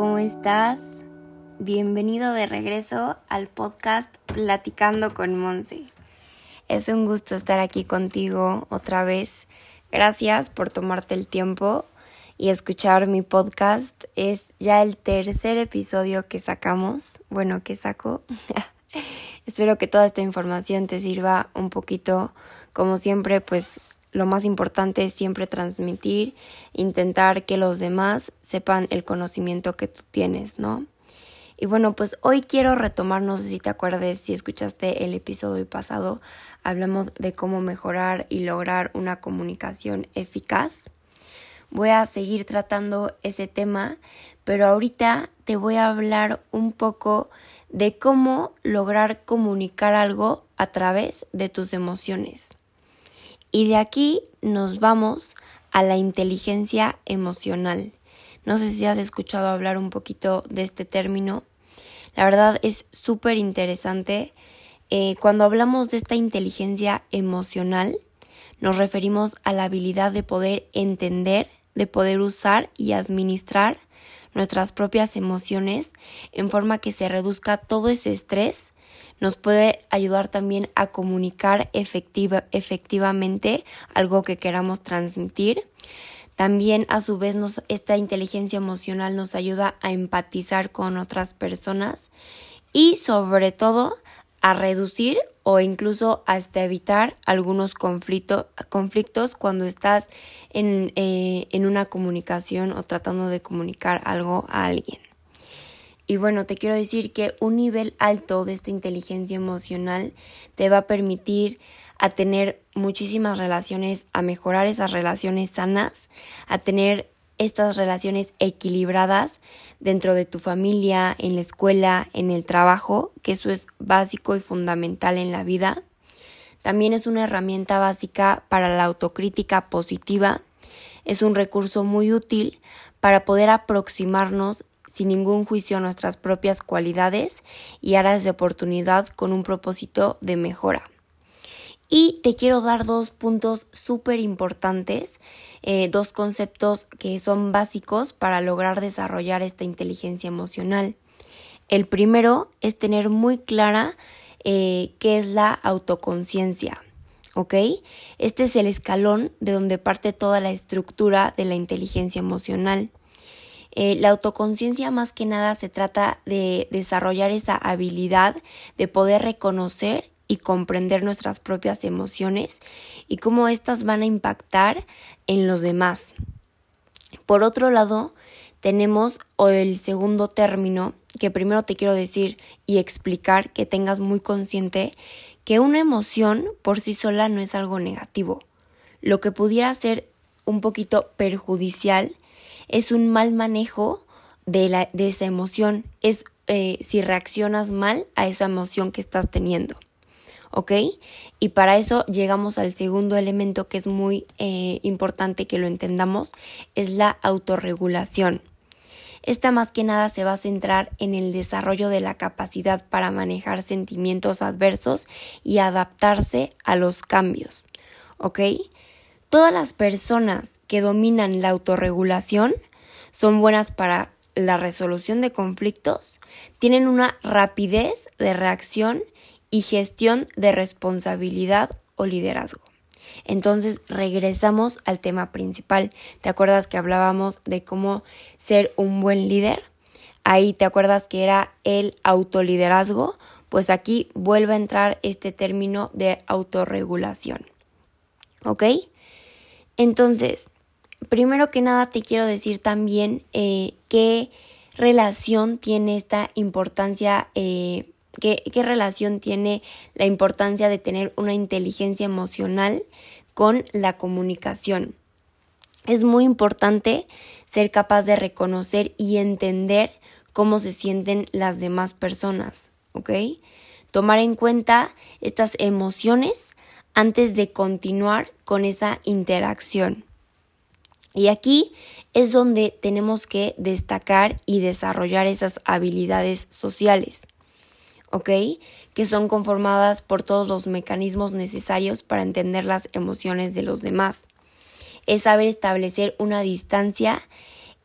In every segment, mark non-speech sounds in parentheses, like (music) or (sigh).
estás? Bienvenido de regreso al podcast Platicando con Monse. Es un gusto estar aquí contigo otra vez. Gracias por tomarte el tiempo y escuchar mi podcast. Es ya el tercer episodio que sacamos, bueno, que saco. (laughs) Espero que toda esta información te sirva un poquito, como siempre, pues lo más importante es siempre transmitir, intentar que los demás sepan el conocimiento que tú tienes, ¿no? Y bueno, pues hoy quiero retomar, no sé si te acuerdes, si escuchaste el episodio pasado, hablamos de cómo mejorar y lograr una comunicación eficaz. Voy a seguir tratando ese tema, pero ahorita te voy a hablar un poco de cómo lograr comunicar algo a través de tus emociones. Y de aquí nos vamos a la inteligencia emocional. No sé si has escuchado hablar un poquito de este término. La verdad es súper interesante. Eh, cuando hablamos de esta inteligencia emocional, nos referimos a la habilidad de poder entender, de poder usar y administrar nuestras propias emociones en forma que se reduzca todo ese estrés nos puede ayudar también a comunicar efectiva, efectivamente algo que queramos transmitir. También a su vez nos, esta inteligencia emocional nos ayuda a empatizar con otras personas y sobre todo a reducir o incluso hasta evitar algunos conflictos cuando estás en, eh, en una comunicación o tratando de comunicar algo a alguien. Y bueno, te quiero decir que un nivel alto de esta inteligencia emocional te va a permitir a tener muchísimas relaciones, a mejorar esas relaciones sanas, a tener estas relaciones equilibradas dentro de tu familia, en la escuela, en el trabajo, que eso es básico y fundamental en la vida. También es una herramienta básica para la autocrítica positiva. Es un recurso muy útil para poder aproximarnos sin ningún juicio a nuestras propias cualidades y áreas de oportunidad con un propósito de mejora. Y te quiero dar dos puntos súper importantes, eh, dos conceptos que son básicos para lograr desarrollar esta inteligencia emocional. El primero es tener muy clara eh, qué es la autoconciencia. ¿Ok? Este es el escalón de donde parte toda la estructura de la inteligencia emocional. Eh, la autoconciencia más que nada se trata de desarrollar esa habilidad de poder reconocer y comprender nuestras propias emociones y cómo éstas van a impactar en los demás. Por otro lado, tenemos el segundo término que primero te quiero decir y explicar que tengas muy consciente que una emoción por sí sola no es algo negativo. Lo que pudiera ser un poquito perjudicial es un mal manejo de, la, de esa emoción, es eh, si reaccionas mal a esa emoción que estás teniendo. ¿Ok? Y para eso llegamos al segundo elemento que es muy eh, importante que lo entendamos, es la autorregulación. Esta más que nada se va a centrar en el desarrollo de la capacidad para manejar sentimientos adversos y adaptarse a los cambios. ¿Ok? Todas las personas que dominan la autorregulación son buenas para la resolución de conflictos, tienen una rapidez de reacción y gestión de responsabilidad o liderazgo. Entonces regresamos al tema principal. ¿Te acuerdas que hablábamos de cómo ser un buen líder? Ahí te acuerdas que era el autoliderazgo. Pues aquí vuelve a entrar este término de autorregulación. ¿Ok? Entonces, primero que nada te quiero decir también eh, qué relación tiene esta importancia, eh, qué, qué relación tiene la importancia de tener una inteligencia emocional con la comunicación. Es muy importante ser capaz de reconocer y entender cómo se sienten las demás personas, ¿ok? Tomar en cuenta estas emociones antes de continuar con esa interacción. Y aquí es donde tenemos que destacar y desarrollar esas habilidades sociales, ¿ok? Que son conformadas por todos los mecanismos necesarios para entender las emociones de los demás. Es saber establecer una distancia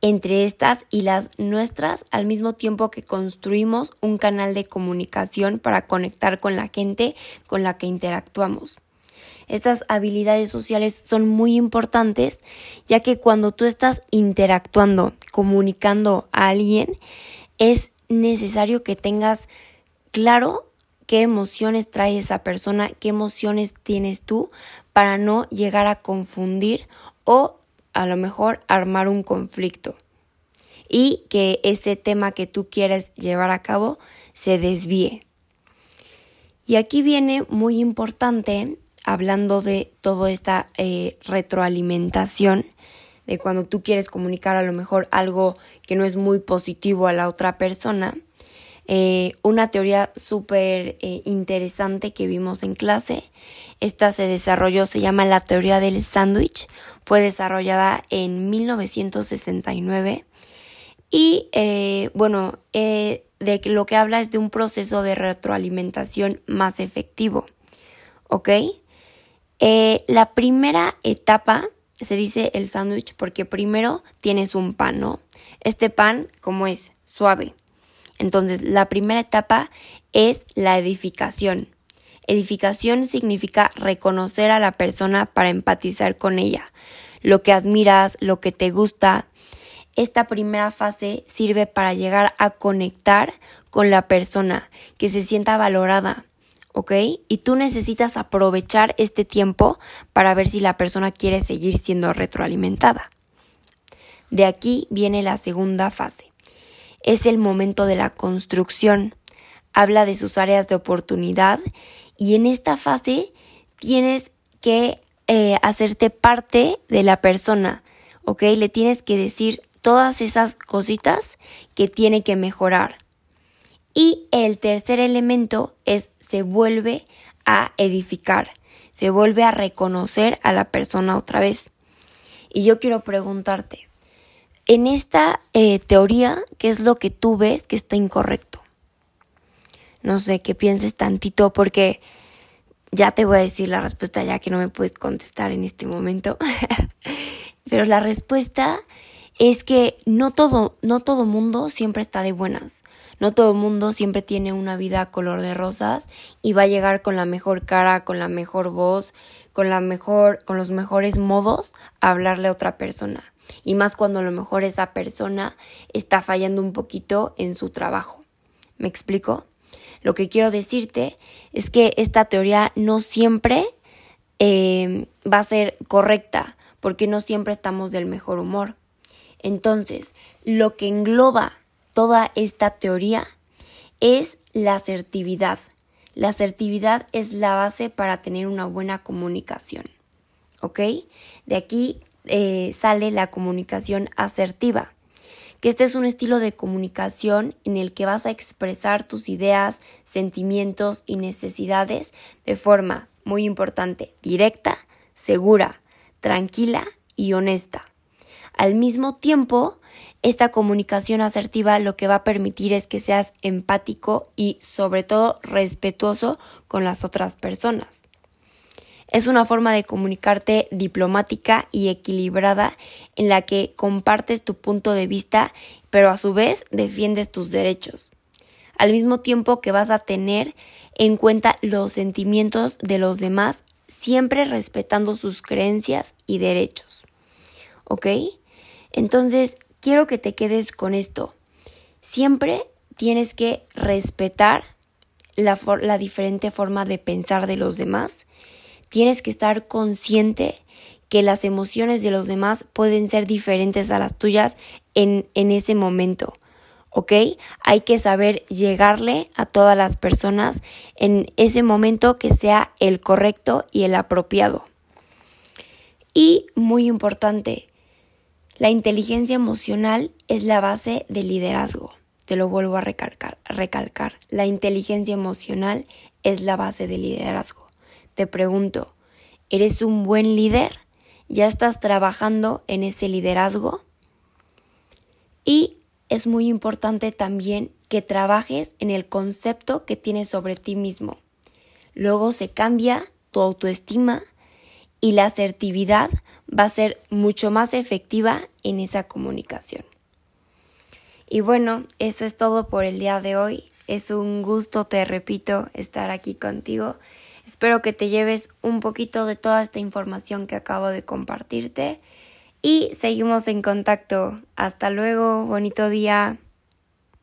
entre estas y las nuestras al mismo tiempo que construimos un canal de comunicación para conectar con la gente con la que interactuamos. Estas habilidades sociales son muy importantes ya que cuando tú estás interactuando, comunicando a alguien, es necesario que tengas claro qué emociones trae esa persona, qué emociones tienes tú para no llegar a confundir o a lo mejor armar un conflicto y que ese tema que tú quieres llevar a cabo se desvíe. Y aquí viene muy importante, hablando de toda esta eh, retroalimentación, de cuando tú quieres comunicar a lo mejor algo que no es muy positivo a la otra persona, eh, una teoría súper eh, interesante que vimos en clase. Esta se desarrolló, se llama la teoría del sándwich. Fue desarrollada en 1969 y bueno, de lo que habla es de un proceso de retroalimentación más efectivo. ¿Ok? La primera etapa se dice el sándwich porque primero tienes un pan, ¿no? Este pan, ¿cómo es? Suave. Entonces, la primera etapa es la edificación. Edificación significa reconocer a la persona para empatizar con ella, lo que admiras, lo que te gusta. Esta primera fase sirve para llegar a conectar con la persona, que se sienta valorada, Y tú necesitas aprovechar este tiempo para ver si la persona quiere seguir siendo retroalimentada. De aquí viene la segunda fase es el momento de la construcción. Habla de sus áreas de oportunidad y en esta fase tienes que eh, hacerte parte de la persona, ¿ok? Le tienes que decir todas esas cositas que tiene que mejorar. Y el tercer elemento es se vuelve a edificar, se vuelve a reconocer a la persona otra vez. Y yo quiero preguntarte, en esta eh, teoría, ¿qué es lo que tú ves que está incorrecto? No sé, que pienses tantito porque ya te voy a decir la respuesta ya que no me puedes contestar en este momento. (laughs) Pero la respuesta es que no todo, no todo mundo siempre está de buenas. No todo mundo siempre tiene una vida color de rosas y va a llegar con la mejor cara, con la mejor voz, con la mejor, con los mejores modos a hablarle a otra persona y más cuando a lo mejor esa persona está fallando un poquito en su trabajo. ¿Me explico? Lo que quiero decirte es que esta teoría no siempre eh, va a ser correcta porque no siempre estamos del mejor humor. Entonces, lo que engloba toda esta teoría es la asertividad. La asertividad es la base para tener una buena comunicación. ¿Ok? De aquí eh, sale la comunicación asertiva, que este es un estilo de comunicación en el que vas a expresar tus ideas, sentimientos y necesidades de forma muy importante, directa, segura, tranquila y honesta. Al mismo tiempo, esta comunicación asertiva lo que va a permitir es que seas empático y sobre todo respetuoso con las otras personas. Es una forma de comunicarte diplomática y equilibrada en la que compartes tu punto de vista, pero a su vez defiendes tus derechos. Al mismo tiempo que vas a tener en cuenta los sentimientos de los demás, siempre respetando sus creencias y derechos. ¿Ok? Entonces, quiero que te quedes con esto. Siempre tienes que respetar la, diferente forma de pensar de los demás tienes que estar consciente que las emociones de los demás pueden ser diferentes a las tuyas en, en ese momento. ¿ok? Hay que saber llegarle a todas las personas en ese momento que sea el correcto y el apropiado. Y muy importante, la inteligencia emocional es la base del liderazgo. Te lo vuelvo a recalcar, recalcar. La inteligencia emocional es la base del liderazgo. Te pregunto, ¿eres un buen líder? ¿Ya estás trabajando en ese liderazgo? Y es muy importante también que trabajes en el concepto que tienes sobre ti mismo. Luego se cambia tu autoestima y la asertividad va a ser mucho más efectiva en esa comunicación. Y bueno, eso es todo por el día de hoy. Es un gusto, te repito, estar aquí contigo. Espero que te lleves un poquito de toda esta información que acabo de compartirte y seguimos en contacto. Hasta luego, bonito día.